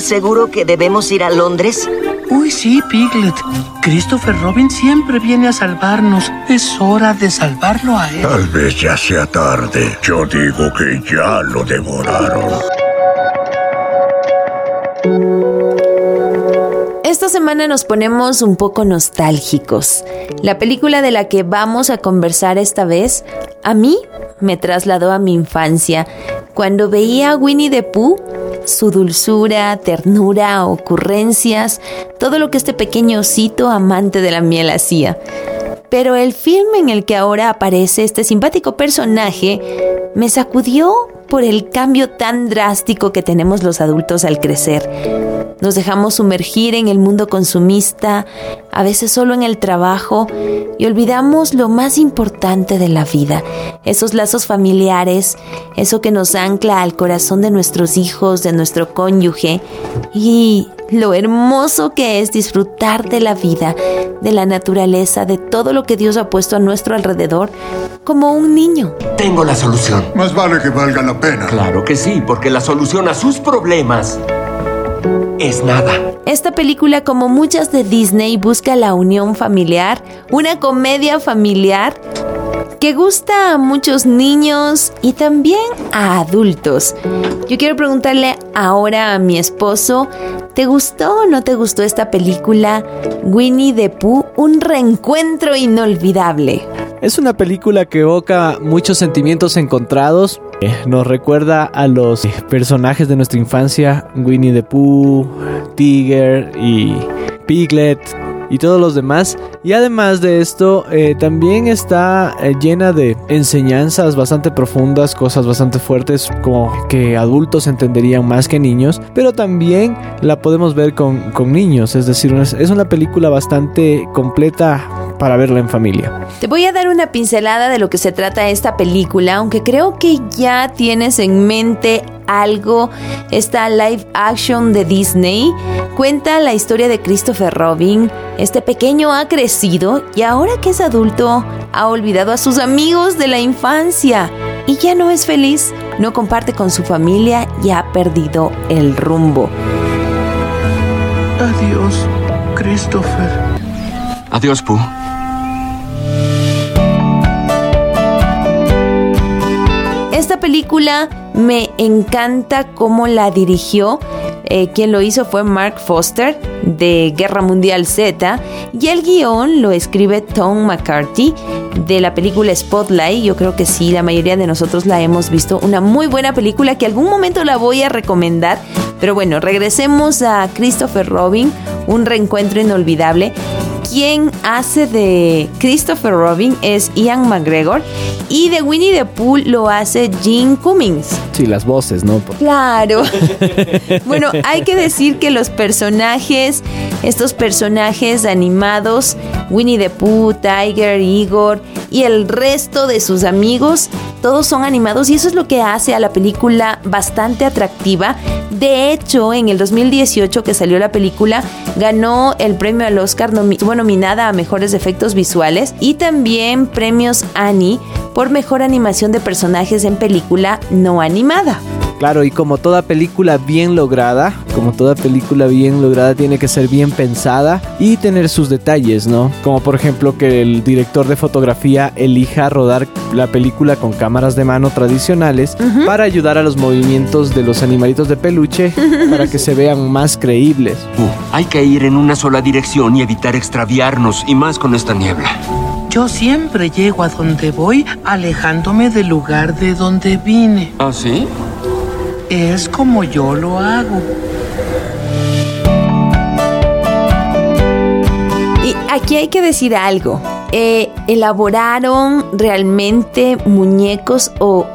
¿Seguro que debemos ir a Londres? Uy, sí, Piglet. Christopher Robin siempre viene a salvarnos. Es hora de salvarlo a él. Tal vez ya sea tarde. Yo digo que ya lo devoraron. Esta semana nos ponemos un poco nostálgicos. La película de la que vamos a conversar esta vez, a mí me trasladó a mi infancia, cuando veía a Winnie the Pooh, su dulzura, ternura, ocurrencias, todo lo que este pequeño osito amante de la miel hacía. Pero el film en el que ahora aparece este simpático personaje me sacudió por el cambio tan drástico que tenemos los adultos al crecer. Nos dejamos sumergir en el mundo consumista, a veces solo en el trabajo, y olvidamos lo más importante de la vida, esos lazos familiares, eso que nos ancla al corazón de nuestros hijos, de nuestro cónyuge, y lo hermoso que es disfrutar de la vida, de la naturaleza, de todo lo que Dios ha puesto a nuestro alrededor, como un niño. Tengo la solución. Más vale que valga la pena. Claro que sí, porque la solución a sus problemas es nada. Esta película, como muchas de Disney, busca la unión familiar, una comedia familiar que gusta a muchos niños y también a adultos. Yo quiero preguntarle ahora a mi esposo, ¿te gustó o no te gustó esta película Winnie the Pooh, un reencuentro inolvidable? Es una película que evoca muchos sentimientos encontrados. Eh, nos recuerda a los eh, personajes de nuestra infancia, Winnie the Pooh, Tiger y Piglet y todos los demás. Y además de esto, eh, también está eh, llena de enseñanzas bastante profundas, cosas bastante fuertes, como que adultos entenderían más que niños, pero también la podemos ver con, con niños, es decir, es una película bastante completa para verla en familia. Te voy a dar una pincelada de lo que se trata esta película, aunque creo que ya tienes en mente algo. Esta live action de Disney cuenta la historia de Christopher Robin. Este pequeño ha crecido y ahora que es adulto ha olvidado a sus amigos de la infancia y ya no es feliz, no comparte con su familia y ha perdido el rumbo. Adiós, Christopher. Adiós, Pooh. Esta película me encanta cómo la dirigió. Eh, quien lo hizo fue Mark Foster de Guerra Mundial Z y el guion lo escribe Tom McCarthy de la película Spotlight. Yo creo que sí, la mayoría de nosotros la hemos visto. Una muy buena película que algún momento la voy a recomendar. Pero bueno, regresemos a Christopher Robin, un reencuentro inolvidable quien hace de Christopher Robin es Ian McGregor y de Winnie the Pooh lo hace Gene Cummings. Sí, las voces, ¿no? Claro. bueno, hay que decir que los personajes, estos personajes animados, Winnie the Pooh, Tiger, Igor y el resto de sus amigos, todos son animados y eso es lo que hace a la película bastante atractiva. De hecho, en el 2018 que salió la película, ganó el premio al Oscar, estuvo nominada a mejores efectos visuales y también premios Annie por mejor animación de personajes en película no animada. Claro, y como toda película bien lograda, como toda película bien lograda tiene que ser bien pensada y tener sus detalles, ¿no? Como por ejemplo que el director de fotografía elija rodar la película con cámaras de mano tradicionales para ayudar a los movimientos de los animalitos de peluche para que se vean más creíbles. Uh, hay que ir en una sola dirección y evitar extraviarnos, y más con esta niebla. Yo siempre llego a donde voy alejándome del lugar de donde vine. ¿Ah, sí? Es como yo lo hago. Y aquí hay que decir algo. Eh, elaboraron realmente muñecos o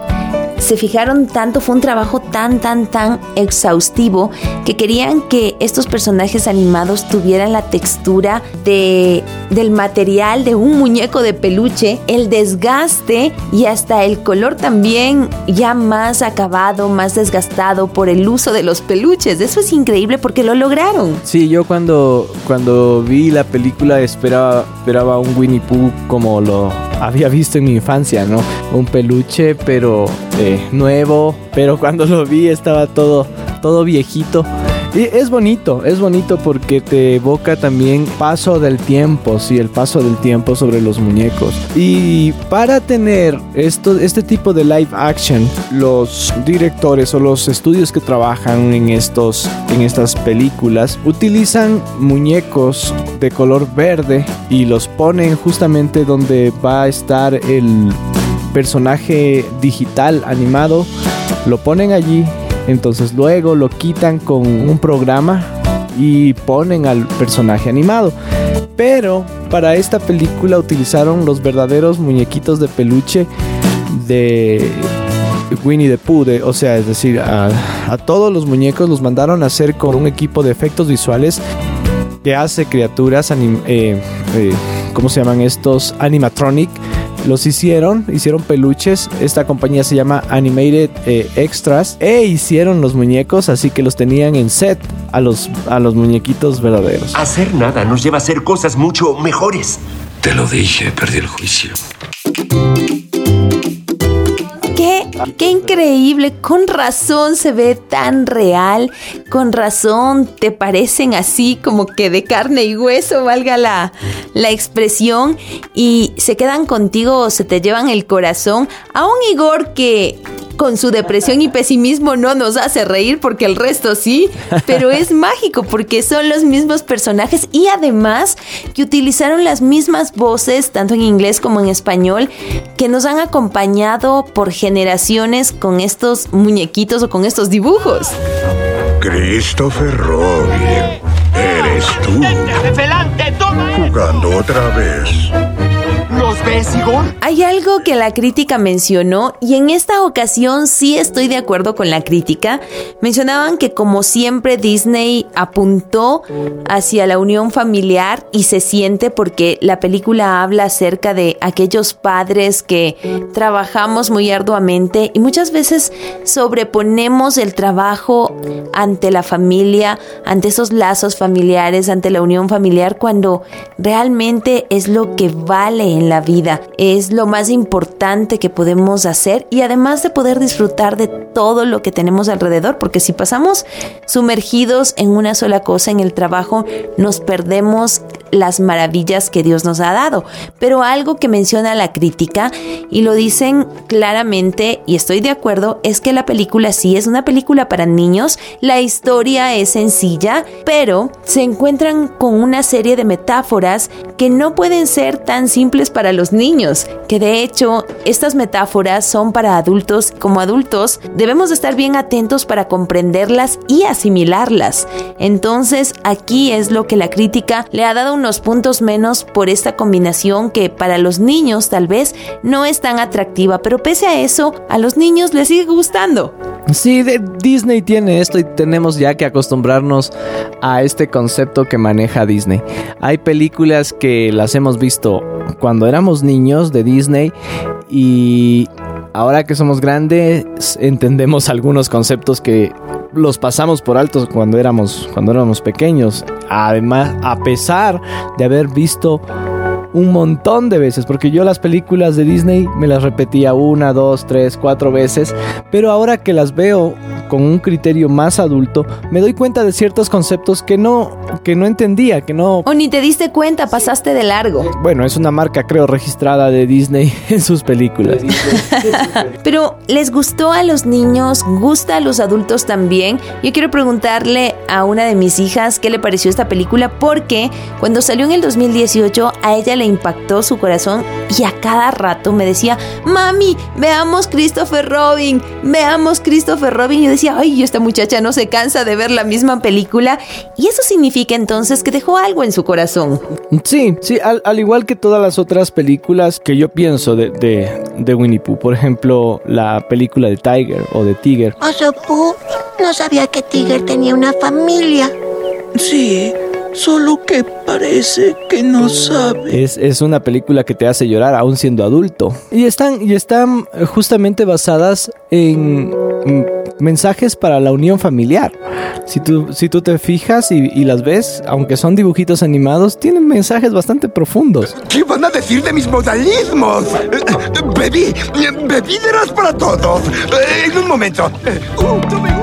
se fijaron tanto, fue un trabajo tan, tan, tan exhaustivo que querían que estos personajes animados tuvieran la textura de, del material de un muñeco de peluche, el desgaste y hasta el color también ya más acabado, más desgastado por el uso de los peluches. Eso es increíble porque lo lograron. Sí, yo cuando, cuando vi la película esperaba, esperaba un Winnie Pooh como lo había visto en mi infancia, ¿no? Un peluche, pero eh, nuevo, pero cuando lo vi estaba todo, todo viejito. Y es bonito, es bonito porque te evoca también paso del tiempo, sí, el paso del tiempo sobre los muñecos. Y para tener esto, este tipo de live action, los directores o los estudios que trabajan en, estos, en estas películas utilizan muñecos de color verde y los ponen justamente donde va a estar el personaje digital animado, lo ponen allí, entonces luego lo quitan con un programa y ponen al personaje animado. Pero para esta película utilizaron los verdaderos muñequitos de peluche de Winnie the Pooh, o sea, es decir, a, todos los muñecos los mandaron a hacer con un equipo de efectos visuales que hace criaturas, eh, eh, ¿cómo se llaman estos? Animatronic los hicieron, hicieron peluches. Esta compañía se llama Animated eh, Extras. E hicieron los muñecos, así que los tenían en set a los, a los muñequitos verdaderos. Hacer nada nos lleva a hacer cosas mucho mejores. Te lo dije, perdí el juicio. Qué, increíble, con razón se ve tan real, con razón te parecen así como que de carne y hueso, valga la, la expresión, y se quedan contigo o se te llevan el corazón a un Igor que con su depresión y pesimismo no nos hace reír porque el resto sí, pero es mágico porque son los mismos personajes y además que utilizaron las mismas voces, tanto en inglés como en español, que nos han acompañado por generaciones con estos muñequitos o con estos dibujos. Christopher Robin, eres tú. Jugando otra vez. Hay algo que la crítica mencionó y en esta ocasión sí estoy de acuerdo con la crítica. Mencionaban que como siempre Disney apuntó hacia la unión familiar y se siente porque la película habla acerca de aquellos padres que trabajamos muy arduamente y muchas veces sobreponemos el trabajo ante la familia, ante esos lazos familiares, ante la unión familiar cuando realmente es lo que vale en la vida. Es lo más importante que podemos hacer y además de poder disfrutar de todo lo que tenemos alrededor, porque si pasamos sumergidos en una sola cosa en el trabajo, nos perdemos las maravillas que Dios nos ha dado. Pero algo que menciona la crítica, y lo dicen claramente, y estoy de acuerdo, es que la película sí es una película para niños, la historia es sencilla, pero se encuentran con una serie de metáforas que no pueden ser tan simples para los niños, que de hecho estas metáforas son para adultos. Como adultos debemos estar bien atentos para comprenderlas y asimilarlas. Entonces aquí es lo que la crítica le ha dado unos puntos menos por esta combinación que para los niños tal vez no es tan atractiva, pero pese a eso a los niños les sigue gustando. Sí, Disney tiene esto y tenemos ya que acostumbrarnos a este concepto que maneja Disney. Hay películas que las hemos visto cuando éramos niños de Disney y ahora que somos grandes entendemos algunos conceptos que los pasamos por altos cuando éramos cuando éramos pequeños. Además, a pesar de haber visto un montón de veces, porque yo las películas de Disney me las repetía una, dos, tres, cuatro veces, pero ahora que las veo con un criterio más adulto, me doy cuenta de ciertos conceptos que no, que no entendía, que no... O ni te diste cuenta, pasaste de largo. Bueno, es una marca creo registrada de Disney en sus películas. pero ¿les gustó a los niños? ¿Gusta a los adultos también? Yo quiero preguntarle a una de mis hijas qué le pareció esta película porque cuando salió en el 2018 a ella le le impactó su corazón y a cada rato me decía, mami, veamos Christopher Robin, veamos Christopher Robin. Y yo decía, ay, esta muchacha no se cansa de ver la misma película. Y eso significa entonces que dejó algo en su corazón. Sí, sí, al, igual que todas las otras películas que yo pienso de, de, Winnie Pooh. Por ejemplo, la película de Tiger o de Tiger. Oso Pooh, no sabía que Tiger tenía una familia. Sí, Solo que parece que no sabe. Es, una película que te hace llorar aún siendo adulto. Y están, y están justamente basadas en mensajes para la unión familiar. Si tú, si tú te fijas y, las ves, aunque son dibujitos animados, tienen mensajes bastante profundos. ¿Qué van a decir de mis modalismos? Bebí, bebí para todos. En un momento. Uh,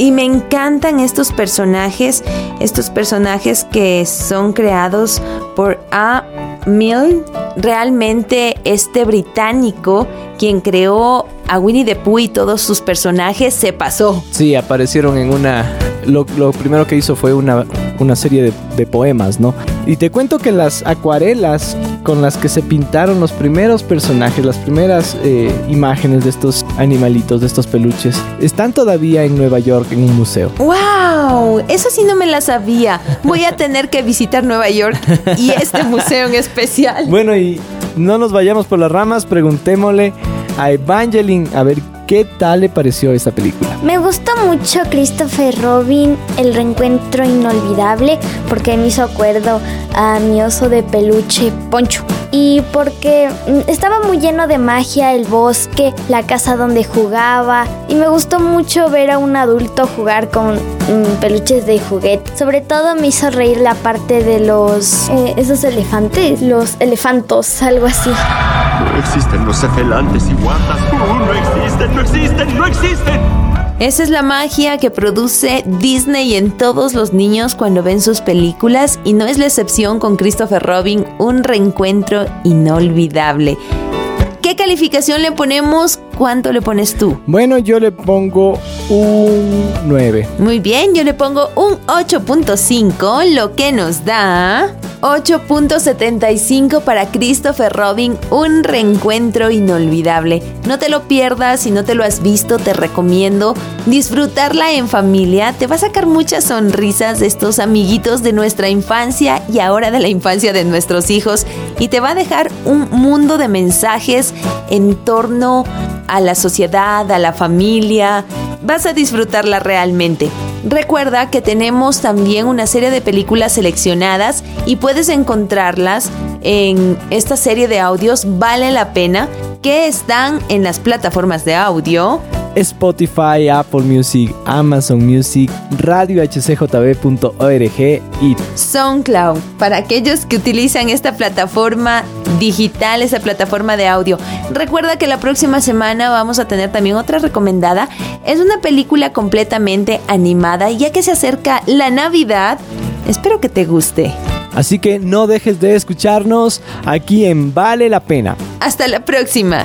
Y me encantan estos personajes, estos personajes que son creados por A. Mill, realmente este británico quien creó a Winnie the Pooh y todos sus personajes se pasó. Sí, aparecieron en una... Lo, lo primero que hizo fue una, una serie de, de poemas, ¿no? Y te cuento que las acuarelas con las que se pintaron los primeros personajes, las primeras eh, imágenes de estos animalitos, de estos peluches, están todavía en Nueva York en un museo. ¡Wow! Eso sí no me la sabía. Voy a tener que visitar Nueva York y este museo en especial. Bueno, y no nos vayamos por las ramas, preguntémosle a Evangeline a ver qué tal le pareció esta película. Me gustó mucho Christopher Robin, el reencuentro inolvidable, porque me hizo acuerdo a mi oso de peluche Poncho. Y porque mm, estaba muy lleno de magia el bosque, la casa donde jugaba. Y me gustó mucho ver a un adulto jugar con mm, peluches de juguete. Sobre todo me hizo reír la parte de los... eh, esos elefantes, los elefantos, algo así. No existen los cefelantes y guardas. Uh, no existen, no existen, no existen. Esa es la magia que produce Disney en todos los niños cuando ven sus películas y no es la excepción con Christopher Robin, un reencuentro inolvidable. ¿Qué calificación le ponemos? ¿Cuánto le pones tú? Bueno, yo le pongo un 9. Muy bien, yo le pongo un 8.5, lo que nos da 8.75 para Christopher Robin, un reencuentro inolvidable. No te lo pierdas, si no te lo has visto, te recomiendo disfrutarla en familia. Te va a sacar muchas sonrisas de estos amiguitos de nuestra infancia y ahora de la infancia de nuestros hijos y te va a dejar un mundo de mensajes en torno a la sociedad, a la familia. Vas a disfrutarla realmente. Recuerda que tenemos también una serie de películas seleccionadas y puedes encontrarlas en esta serie de audios Vale la pena que están en las plataformas de audio Spotify, Apple Music, Amazon Music, Radio HCJB.org y SoundCloud para aquellos que utilizan esta plataforma digital, esa plataforma de audio. Recuerda que la próxima semana vamos a tener también otra recomendada. Es una película completamente animada ya que se acerca la Navidad. Espero que te guste. Así que no dejes de escucharnos aquí en Vale la Pena. Hasta la próxima.